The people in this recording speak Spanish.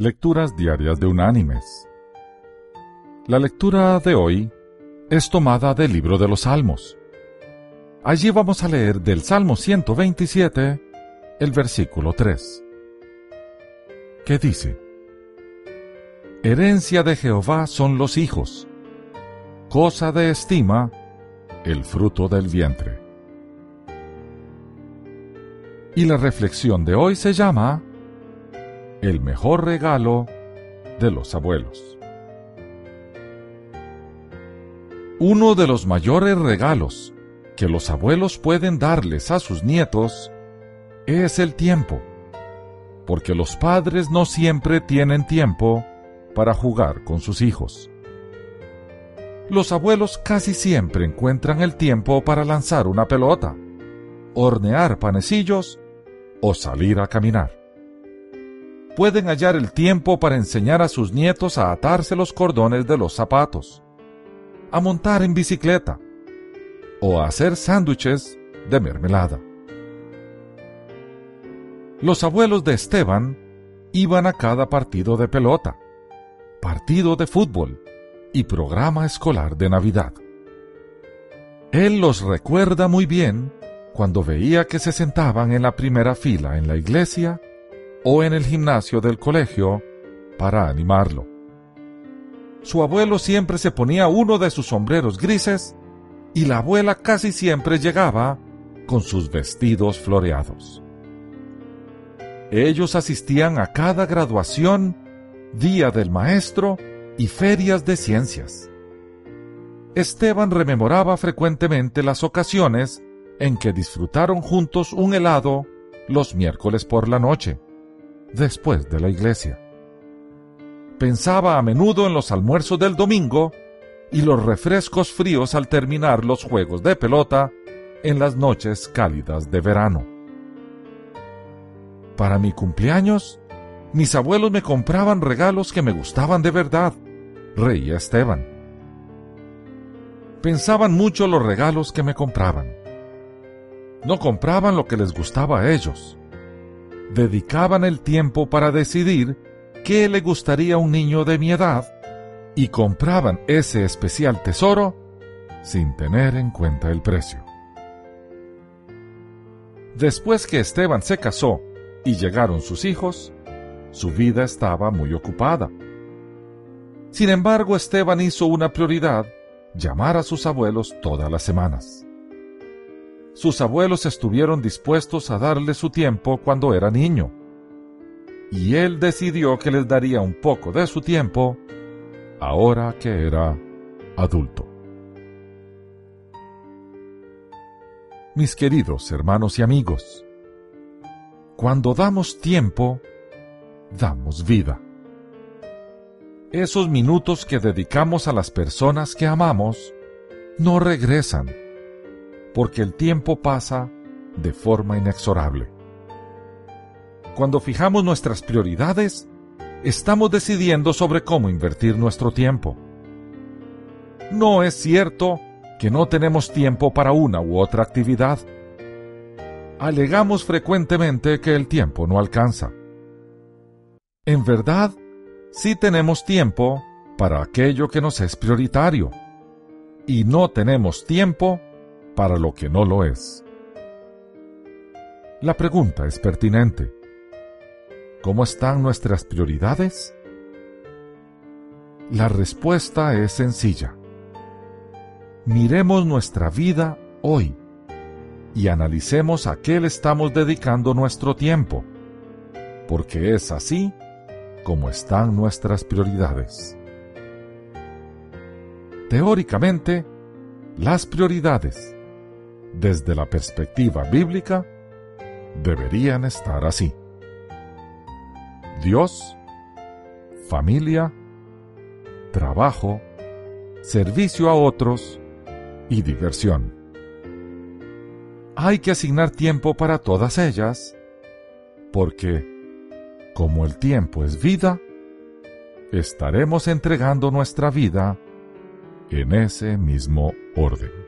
Lecturas Diarias de Unánimes. La lectura de hoy es tomada del libro de los Salmos. Allí vamos a leer del Salmo 127 el versículo 3, que dice, Herencia de Jehová son los hijos, cosa de estima el fruto del vientre. Y la reflexión de hoy se llama el mejor regalo de los abuelos. Uno de los mayores regalos que los abuelos pueden darles a sus nietos es el tiempo, porque los padres no siempre tienen tiempo para jugar con sus hijos. Los abuelos casi siempre encuentran el tiempo para lanzar una pelota, hornear panecillos o salir a caminar pueden hallar el tiempo para enseñar a sus nietos a atarse los cordones de los zapatos, a montar en bicicleta o a hacer sándwiches de mermelada. Los abuelos de Esteban iban a cada partido de pelota, partido de fútbol y programa escolar de Navidad. Él los recuerda muy bien cuando veía que se sentaban en la primera fila en la iglesia o en el gimnasio del colegio para animarlo. Su abuelo siempre se ponía uno de sus sombreros grises y la abuela casi siempre llegaba con sus vestidos floreados. Ellos asistían a cada graduación, día del maestro y ferias de ciencias. Esteban rememoraba frecuentemente las ocasiones en que disfrutaron juntos un helado los miércoles por la noche después de la iglesia. Pensaba a menudo en los almuerzos del domingo y los refrescos fríos al terminar los juegos de pelota en las noches cálidas de verano. Para mi cumpleaños, mis abuelos me compraban regalos que me gustaban de verdad, reía Esteban. Pensaban mucho los regalos que me compraban. No compraban lo que les gustaba a ellos, dedicaban el tiempo para decidir qué le gustaría a un niño de mi edad y compraban ese especial tesoro sin tener en cuenta el precio. Después que Esteban se casó y llegaron sus hijos, su vida estaba muy ocupada. Sin embargo, Esteban hizo una prioridad llamar a sus abuelos todas las semanas sus abuelos estuvieron dispuestos a darle su tiempo cuando era niño. Y él decidió que les daría un poco de su tiempo ahora que era adulto. Mis queridos hermanos y amigos, cuando damos tiempo, damos vida. Esos minutos que dedicamos a las personas que amamos no regresan porque el tiempo pasa de forma inexorable. Cuando fijamos nuestras prioridades, estamos decidiendo sobre cómo invertir nuestro tiempo. No es cierto que no tenemos tiempo para una u otra actividad. Alegamos frecuentemente que el tiempo no alcanza. En verdad, sí tenemos tiempo para aquello que nos es prioritario. Y no tenemos tiempo para lo que no lo es. La pregunta es pertinente. ¿Cómo están nuestras prioridades? La respuesta es sencilla. Miremos nuestra vida hoy y analicemos a qué le estamos dedicando nuestro tiempo, porque es así como están nuestras prioridades. Teóricamente, las prioridades desde la perspectiva bíblica, deberían estar así. Dios, familia, trabajo, servicio a otros y diversión. Hay que asignar tiempo para todas ellas porque, como el tiempo es vida, estaremos entregando nuestra vida en ese mismo orden.